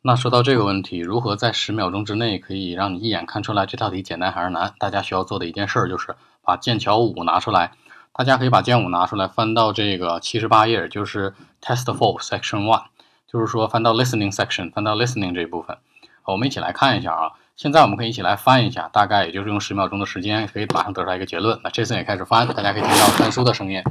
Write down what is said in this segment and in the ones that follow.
那说到这个问题，如何在十秒钟之内可以让你一眼看出来这道题简单还是难？大家需要做的一件事就是把剑桥五拿出来。大家可以把剑五拿出来，翻到这个七十八页，就是 Test Four Section One，就是说翻到 Listening Section，翻到 Listening 这一部分。我们一起来看一下啊。现在我们可以一起来翻一下，大概也就是用十秒钟的时间，可以马上得出来一个结论。那这次也开始翻，大家可以听到翻书的声音。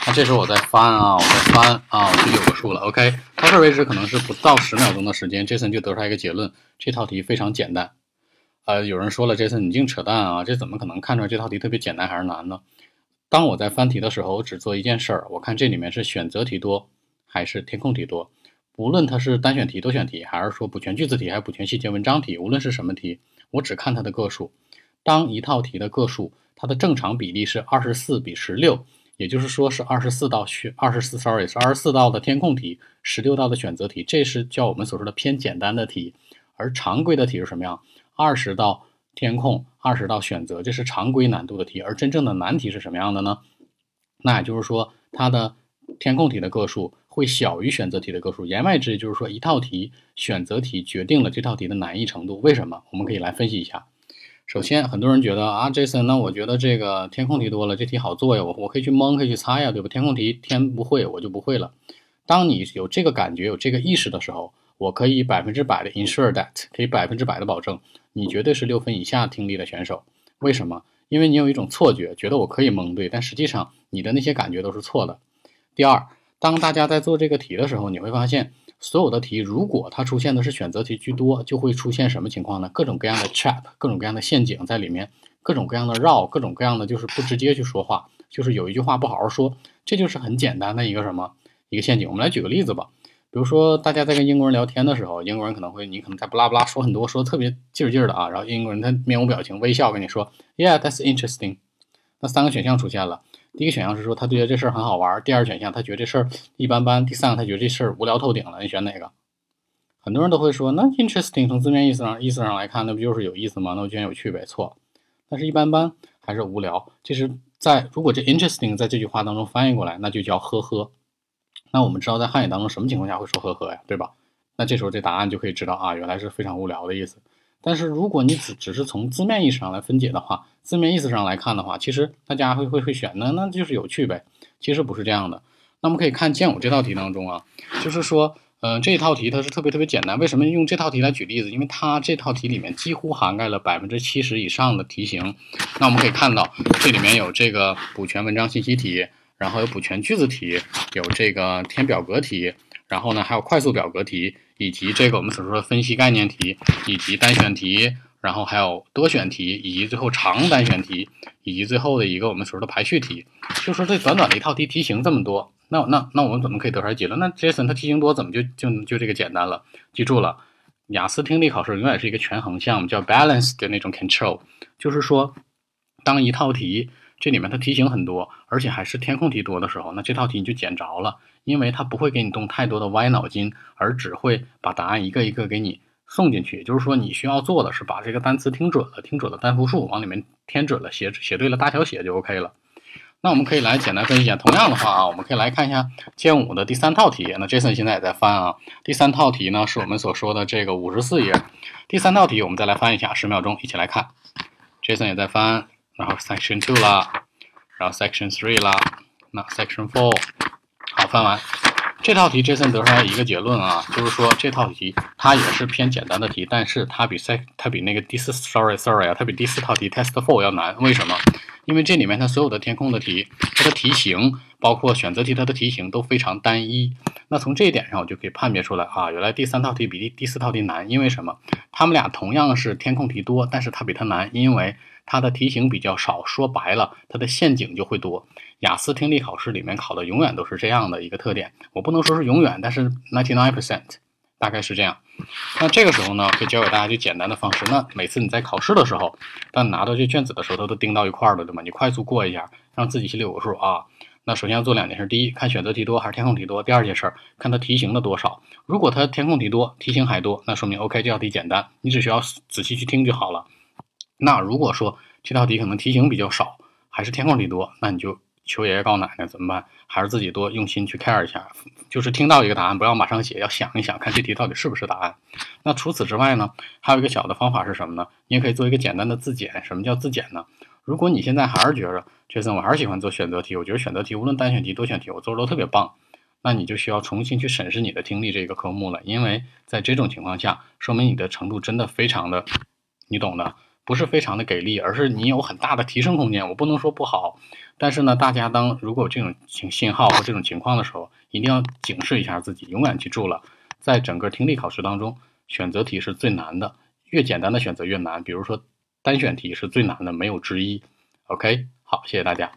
那这时候我在翻啊，我在翻啊，我就有个数了。OK，到这为止可能是不到十秒钟的时间，Jason 就得出来一个结论：这套题非常简单。呃，有人说了，Jason 你净扯淡啊，这怎么可能看出来这套题特别简单还是难呢？当我在翻题的时候，我只做一件事儿，我看这里面是选择题多还是填空题多。无论它是单选题、多选题，还是说补全句子题，还是补全细节文章题，无论是什么题，我只看它的个数。当一套题的个数它的正常比例是二十四比十六。也就是说是二十四道选二十四，sorry 是二十四道的填空题，十六道的选择题，这是叫我们所说的偏简单的题。而常规的题是什么样？二十道填空，二十道选择，这是常规难度的题。而真正的难题是什么样的呢？那也就是说，它的填空题的个数会小于选择题的个数。言外之意就是说，一套题选择题决定了这套题的难易程度。为什么？我们可以来分析一下。首先，很多人觉得啊，Jason，那我觉得这个填空题多了，这题好做呀，我我可以去蒙，可以去猜呀，对吧？填空题填不会，我就不会了。当你有这个感觉、有这个意识的时候，我可以百分之百的 ensure that，可以百分之百的保证，你绝对是六分以下听力的选手。为什么？因为你有一种错觉，觉得我可以蒙对，但实际上你的那些感觉都是错的。第二，当大家在做这个题的时候，你会发现。所有的题，如果它出现的是选择题居多，就会出现什么情况呢？各种各样的 trap，各种各样的陷阱在里面，各种各样的绕，各种各样的就是不直接去说话，就是有一句话不好好说，这就是很简单的一个什么一个陷阱。我们来举个例子吧，比如说大家在跟英国人聊天的时候，英国人可能会你可能在不拉不拉说很多，说特别劲儿劲儿的啊，然后英国人他面无表情微笑跟你说，Yeah，that's interesting。那三个选项出现了。第一个选项是说他觉得这事儿很好玩，第二选项他觉得这事儿一般般，第三个他觉得这事儿无聊透顶了。你选哪个？很多人都会说，那 interesting 从字面意思上意思上来看，那不就是有意思吗？那我觉得有趣呗。错，但是一般般还是无聊。其实，在如果这 interesting 在这句话当中翻译过来，那就叫呵呵。那我们知道在汉语当中什么情况下会说呵呵呀，对吧？那这时候这答案就可以知道啊，原来是非常无聊的意思。但是如果你只只是从字面意思上来分解的话，字面意思上来看的话，其实大家会会会选呢，那就是有趣呗。其实不是这样的。那我们可以看剑五这道题当中啊，就是说，嗯，这套题它是特别特别简单。为什么用这套题来举例子？因为它这套题里面几乎涵盖了百分之七十以上的题型。那我们可以看到，这里面有这个补全文章信息题，然后有补全句子题，有这个填表格题。然后呢，还有快速表格题，以及这个我们所说的分析概念题，以及单选题，然后还有多选题，以及最后长单选题，以及最后的一个我们所说的排序题。就说这短短的一套题题型这么多，那那那我们怎么可以得出来结论？那 Jason 他题型多，怎么就就就这个简单了？记住了，雅思听力考试永远是一个权衡项目，叫 balance 的那种 control，就是说，当一套题这里面它题型很多，而且还是填空题多的时候，那这套题你就捡着了。因为它不会给你动太多的歪脑筋，而只会把答案一个一个给你送进去。也就是说，你需要做的是把这个单词听准了，听准了单复数，往里面填准了，写写对了大小写就 OK 了。那我们可以来简单分析一下。同样的话啊，我们可以来看一下剑五的第三套题。那 Jason 现在也在翻啊。第三套题呢，是我们所说的这个五十四页。第三套题我们再来翻一下，十秒钟一起来看。Jason 也在翻，然后 Section Two 啦，然后 Section Three 啦，那 Section Four。好，翻完这套题，Jason 得出来一个结论啊，就是说这套题它也是偏简单的题，但是它比赛它比那个第四，sorry sorry 啊，它比第四套题 Test Four 要难。为什么？因为这里面它所有的填空的题，它的题型，包括选择题，它的题型都非常单一。那从这一点上，我就可以判别出来啊，原来第三套题比第第四套题难。因为什么？他们俩同样是填空题多，但是它比它难，因为它的题型比较少。说白了，它的陷阱就会多。雅思听力考试里面考的永远都是这样的一个特点，我不能说是永远，但是 ninety nine percent 大概是这样。那这个时候呢，可以教给大家最简单的方式。那每次你在考试的时候，当你拿到这卷子的时候，它都钉到一块儿了，对吗？你快速过一下，让自己心里有个数啊。那首先要做两件事：第一，看选择题多还是填空题多；第二件事，看它题型的多少。如果它填空题多，题型还多，那说明 OK 这道题简单，你只需要仔细去听就好了。那如果说这道题可能题型比较少，还是填空题多，那你就。求爷爷告奶奶怎么办？还是自己多用心去 care 一下。就是听到一个答案，不要马上写，要想一想，看这题到底是不是答案。那除此之外呢，还有一个小的方法是什么呢？你也可以做一个简单的自检。什么叫自检呢？如果你现在还是觉着杰森，我还是喜欢做选择题，我觉得选择题无论单选题、多选题，我做的都特别棒，那你就需要重新去审视你的听力这个科目了。因为在这种情况下，说明你的程度真的非常的，你懂的。不是非常的给力，而是你有很大的提升空间。我不能说不好，但是呢，大家当如果有这种情信号或这种情况的时候，一定要警示一下自己，永远记住了，在整个听力考试当中，选择题是最难的，越简单的选择越难。比如说单选题是最难的，没有之一。OK，好，谢谢大家。